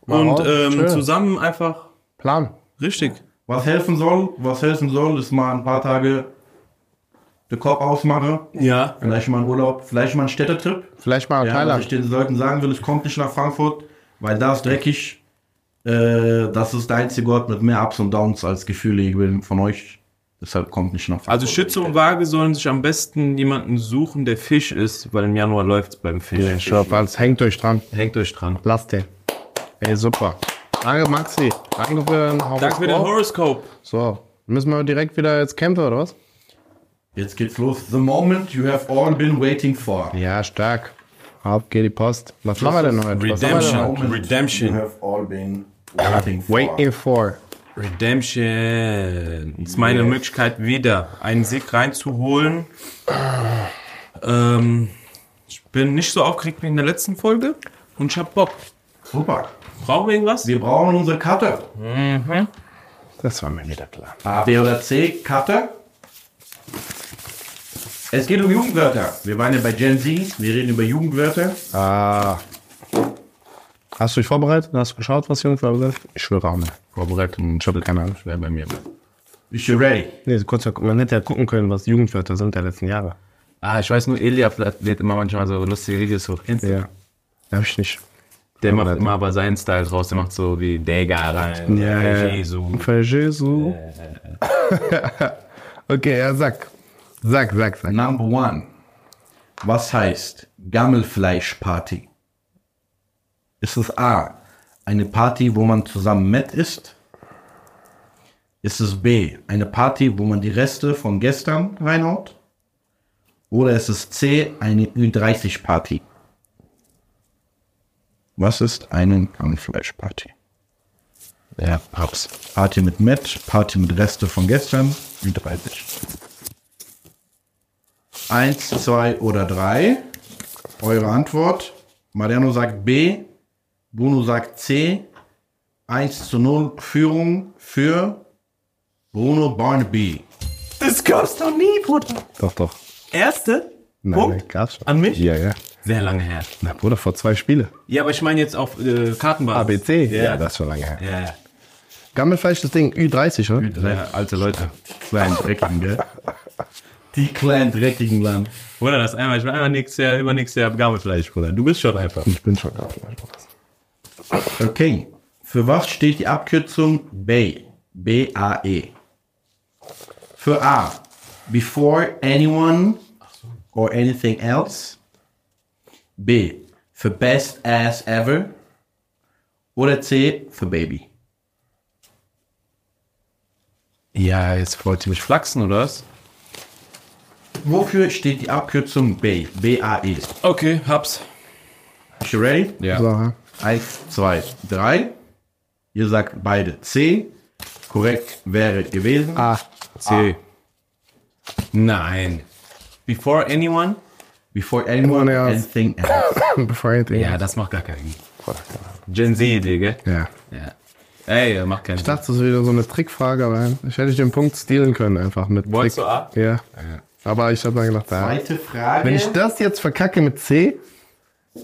Mal Und ähm, zusammen einfach. Plan. Richtig. Was helfen soll, was helfen soll, ist mal ein paar Tage den Korb aufmache. Ja. Vielleicht mal einen Urlaub, vielleicht mal einen Städtetrip. Vielleicht mal ja, Thailand. Was ich den Leuten sagen will, ich komme nicht nach Frankfurt, weil da ist dreckig. Äh, das ist der einzige Ort mit mehr Ups und Downs als Gefühle ich bin von euch. Deshalb kommt nicht nach also Frankfurt. Also Schütze und Waage sollen sich am besten jemanden suchen, der Fisch ist, weil im Januar läuft es beim Fisch. Ja, Shop, also hängt euch dran. Hängt euch dran. Lasst den. Ey, super. Danke, Maxi. Danke für den Horoskop. Danke für den Horoskop. So, müssen wir direkt wieder jetzt kämpfen, oder was? Jetzt geht's los. The moment you have all been waiting for. Ja, stark. Auf geht die Post. Was machen wir denn heute? Redemption. Denn? Redemption. You have all been waiting for. Waiting for. Redemption. Das ist meine yes. Möglichkeit, wieder einen Sieg reinzuholen. Ähm, ich bin nicht so aufgeregt wie in der letzten Folge und ich hab Bock. Super. Brauchen wir irgendwas? Wir brauchen unsere Karte. Mhm. Das war mir wieder klar. A, B oder C, Karte. Es geht um Jugendwörter. Wir waren ja bei Gen Z, wir reden über Jugendwörter. Ah. Hast du dich vorbereitet? Hast du geschaut, was Jugendwörter sind? Ich schwöre auch nicht. Vorbereitet ich habe keine Ahnung, wer bei mir war. Bist du ready? Nee, kurz, man hätte ja gucken können, was Jugendwörter sind der letzten Jahre. Ah, ich weiß nur, Elia lädt immer manchmal so lustige Videos hoch. Kennst Ja. Hab ich nicht. Der macht immer aber seinen Style draus, der macht so wie Dega rein. Ja, Jesu. Für Jesu. okay, ja, sag. Sag, sag, sag. Number one. Was heißt Gammelfleischparty? Ist es A, eine Party, wo man zusammen Met isst? Ist es B, eine Party, wo man die Reste von gestern reinhaut? Oder ist es C, eine Ü30-Party? Was ist eine Gammelfleischparty? Ja, Paps. Party mit Met, Party mit Reste von gestern, Ü30. Eins, zwei oder drei. Eure Antwort. Mariano sagt B. Bruno sagt C. 1 zu 0 Führung für Bruno Barnaby. Das gab's doch nie, Bruder. Doch, doch. Erste? Nein, Punkt nein, gab's schon. An mich? Ja, ja. Sehr lange her. Na, Bruder, vor zwei Spiele. Ja, aber ich meine jetzt auf äh, Kartenbasis. ABC? Ja. ja. das war lange her. Ja, ja. Gammelfleisch, das Ding, Ü30, oder? Ü30, alte Leute. Das war ein Drecken, gell? Die kleinen dreckigen Land. Bruder, das einmal, ich bin einmal nächstes Jahr, übernächstes Jahr Gabelfleisch, Bruder. Du bist schon einfach. Ich bin schon Gabelfleisch, Okay. Für was steht die Abkürzung BAE? B-A-E. Für A. Before anyone or anything else. B. Für best ass ever. Oder C. Für Baby. Ja, jetzt wollt ihr mich flachsen, oder was? wofür steht die Abkürzung BAE? B-A-E. Okay, hab's. Bist du ready? Ja. So. Eins, zwei, drei. Ihr sagt beide C. Korrekt wäre gewesen. A. C. A. Nein. Before anyone? Before anyone, anyone else. anything else. Before anything ja, das macht gar keinen Gen Z-Idee, gell? Ja. ja. Ey, macht keinen Ich dachte, das ist wieder so eine Trickfrage, aber ich hätte den Punkt stehlen können einfach mit Wolltest du A? Ja. ja. Aber ich habe dann gedacht, ja, ah, Frage. wenn ich das jetzt verkacke mit C,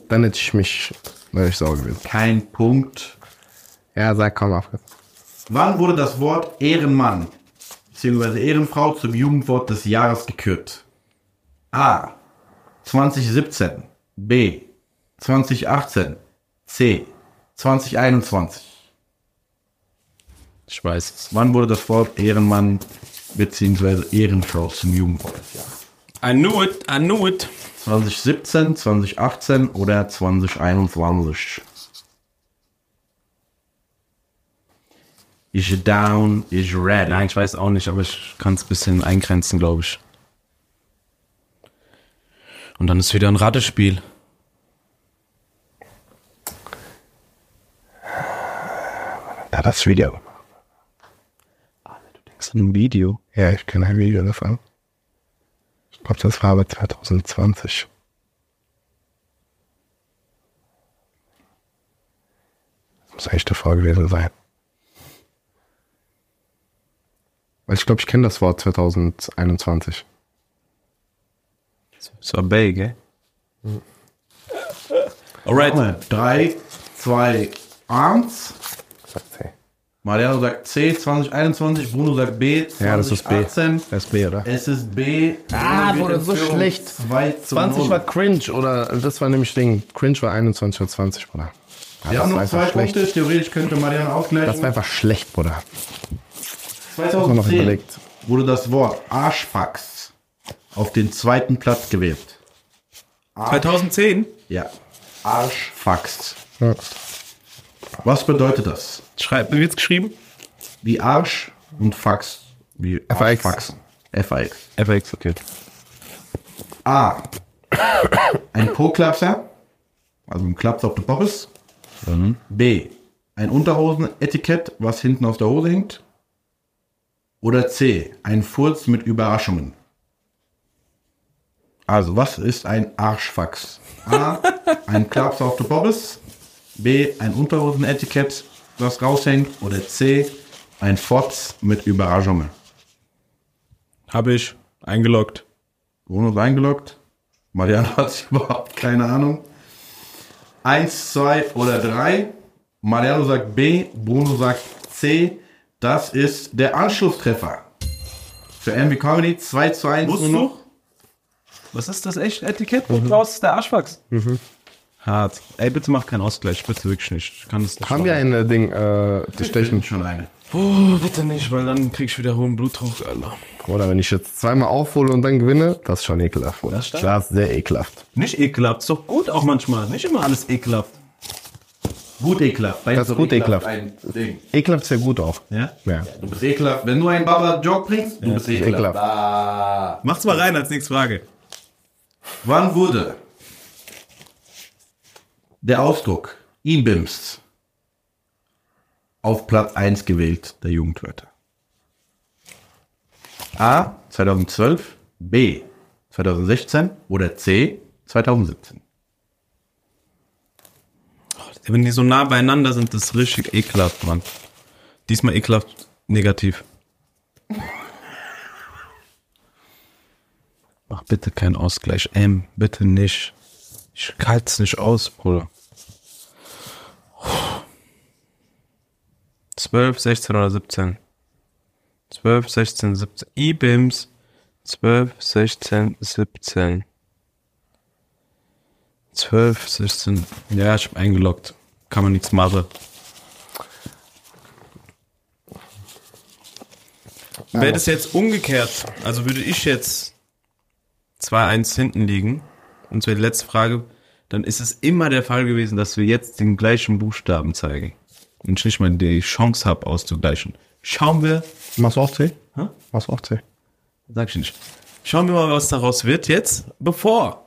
dann hätte ich mich, wäre ich sauer gewesen. Kein Punkt. Ja, sag komm auf. Wann wurde das Wort Ehrenmann bzw. Ehrenfrau zum Jugendwort des Jahres gekürt? A. 2017. B. 2018. C. 2021. Ich weiß es. Wann wurde das Wort Ehrenmann beziehungsweise Ehrenfrau zum Jugendpreisjahr. I knew it, I knew it. 2017, 2018 oder 2021. Is Ich down, ich red? Nein, ich weiß auch nicht, aber ich kann es ein bisschen eingrenzen, glaube ich. Und dann ist wieder ein Ratespiel. Da das Video gemacht. Ist ein Video? Ja, ich kenne ein Video davon. Ich glaube, das war aber 2020. Das muss echt davor gewesen sein. Weil ich glaube, ich kenne das Wort 2021. So bay, gell? Alright. 3, 2, 1. Sagt sie. Mariano sagt C 2021, Bruno sagt B 2018. Ja, das ist B. Das ist B, oder? Es ist B. Ah, wurde so schlecht. 20 war cringe, oder? Das war nämlich Ding. Cringe war 21 oder 20, Bruder. Ja, Wir haben noch zwei schlecht. Punkte. Theoretisch könnte Mariano ausgleichen. Das war einfach schlecht, Bruder. 2010 noch überlegt. wurde das Wort Arschfax auf den zweiten Platz gewählt. Arsch. 2010? Ja. Arschfax. Ja. Was bedeutet das? Schreibt, wie wird's geschrieben? Wie Arsch und Fax. Wie Arsch, FAX. Faxen. FAX. okay. A. Ein Po-Klapser, also ein Klaps auf der Poppes. Mhm. B. Ein Unterhosenetikett, was hinten aus der Hose hängt. Oder C. Ein Furz mit Überraschungen. Also, was ist ein Arschfax? A. Ein Klaps auf der Poppes. B. Ein Unterhosenetikett, das raushängt. Oder C. Ein Fotz mit Überraschungen. Habe ich. Eingeloggt. Bruno ist eingeloggt. Marianne hat überhaupt keine Ahnung. Eins, zwei oder drei. Mariano sagt B. Bruno sagt C. Das ist der Anschlusstreffer. Für MV Comedy 2 zu 1 Musst nur noch. Was ist das echt Etikett? Mhm. Raus ist der Arschwachs. Mhm. Hart. Ey, bitte mach keinen Ausgleich, bitte wirklich nicht. Kann das Haben wir ein äh, Ding, äh, zu stechen? schon eine. Oh, bitte nicht, weil dann krieg ich wieder hohen Blutdruck, Alter. Oder wenn ich jetzt zweimal aufhole und dann gewinne, das ist schon ekelhaft. Oder? Das, stimmt. sehr ekelhaft. Nicht ekelhaft, ist doch gut auch manchmal. Nicht immer alles ekelhaft. Gut ekelhaft. das ist gut ekelhaft. ekelhaft. Ein Ekelhaft ist ja gut auch. Ja? ja? ja? Du bist ekelhaft. Wenn du einen baba Jog bringst, du ja. bist ekelhaft. ekelhaft. Ah. Macht's mal rein als nächste Frage. Wann wurde der Ausdruck Inbimst auf Platz 1 gewählt der Jugendwörter. A 2012, B 2016 oder C 2017. Wenn die so nah beieinander sind, ist richtig ekelhaft, Mann. Diesmal ekelhaft negativ. Mach bitte keinen Ausgleich. M, bitte nicht. Ich kalt's nicht aus, Bruder. 12, 16 oder 17. 12, 16, 17. IBIMS 12, 16, 17. 12, 16. Ja, ich habe eingeloggt. Kann man nichts machen. Wäre das jetzt umgekehrt, also würde ich jetzt 2-1 hinten liegen, und zwar die letzte Frage, dann ist es immer der Fall gewesen, dass wir jetzt den gleichen Buchstaben zeigen und ich nicht mal die Chance habe auszugleichen. Schauen wir. Machst du auch C? Machst du auch C? Sag ich nicht. Schauen wir mal, was daraus wird jetzt. Bevor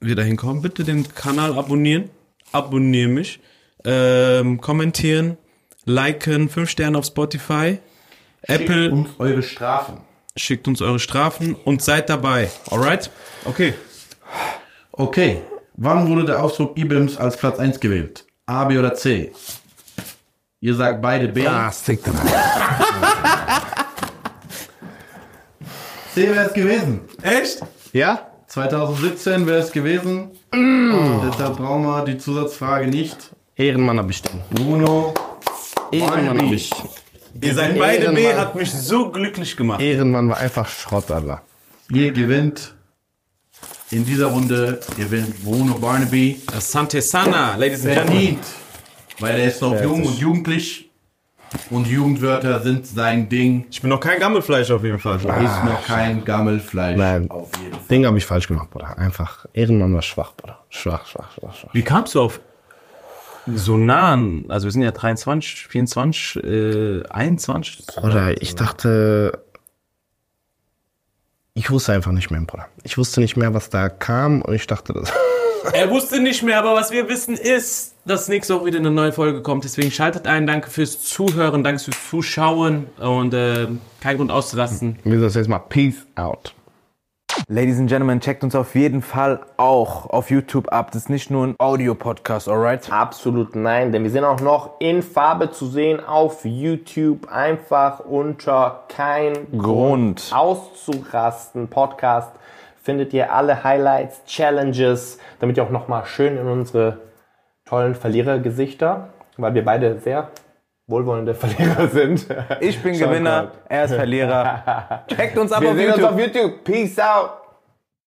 wir da hinkommen, bitte den Kanal abonnieren. Abonniere mich. Ähm, kommentieren, liken, 5 Sterne auf Spotify. Apple. Schickt uns eure Strafen. Schickt uns eure Strafen und seid dabei. Alright? Okay. Okay. Wann wurde der Ausdruck IBIMS als Platz 1 gewählt? A, B oder C? Ihr sagt beide B. Ah, stick them. C wäre es gewesen. Echt? Ja? 2017 wäre es gewesen. Und deshalb brauchen wir die Zusatzfrage nicht. Ehrenmann habe ich bestimmt. Bruno. Ehrenmanner B. Ihr seid beide B, hat mich so glücklich gemacht. Ehrenmann war einfach Schrott, Alter. Ihr gewinnt in dieser Runde gewinnt Bruno Barnaby. Sante Sana, Ladies and Gentlemen. Verdient. Weil er ist noch Fertig. jung und jugendlich und Jugendwörter sind sein Ding. Ich bin noch kein Gammelfleisch auf jeden Fall. Ah, ist noch kein Gammelfleisch. Nein, auf jeden Fall. Ding habe ich falsch gemacht, Bruder. Einfach Ehrenmann war schwach, Bruder. Schwach, schwach, schwach, schwach. Wie kamst du auf so nahen? Also wir sind ja 23, 24, äh, 21. Bruder, ich dachte, ich wusste einfach nicht mehr, Bruder. Ich wusste nicht mehr, was da kam und ich dachte das. er wusste nicht mehr, aber was wir wissen ist, dass nächste Woche wieder eine neue Folge kommt. Deswegen schaltet ein. Danke fürs Zuhören, danke fürs Zuschauen und äh, keinen Grund auszulassen. Wir sagen jetzt mal Peace out. Ladies and Gentlemen, checkt uns auf jeden Fall auch auf YouTube ab. Das ist nicht nur ein Audio-Podcast, alright? Absolut nein, denn wir sind auch noch in Farbe zu sehen auf YouTube. Einfach unter kein Grund, Grund auszurasten. Podcast findet ihr alle Highlights, Challenges, damit ihr auch nochmal schön in unsere tollen Verlierergesichter, weil wir beide sehr wohlwollende Verlierer sind. Ich bin Gewinner, er ist Verlierer. Checkt uns ab wir auf sehen YouTube. uns auf YouTube. Peace out.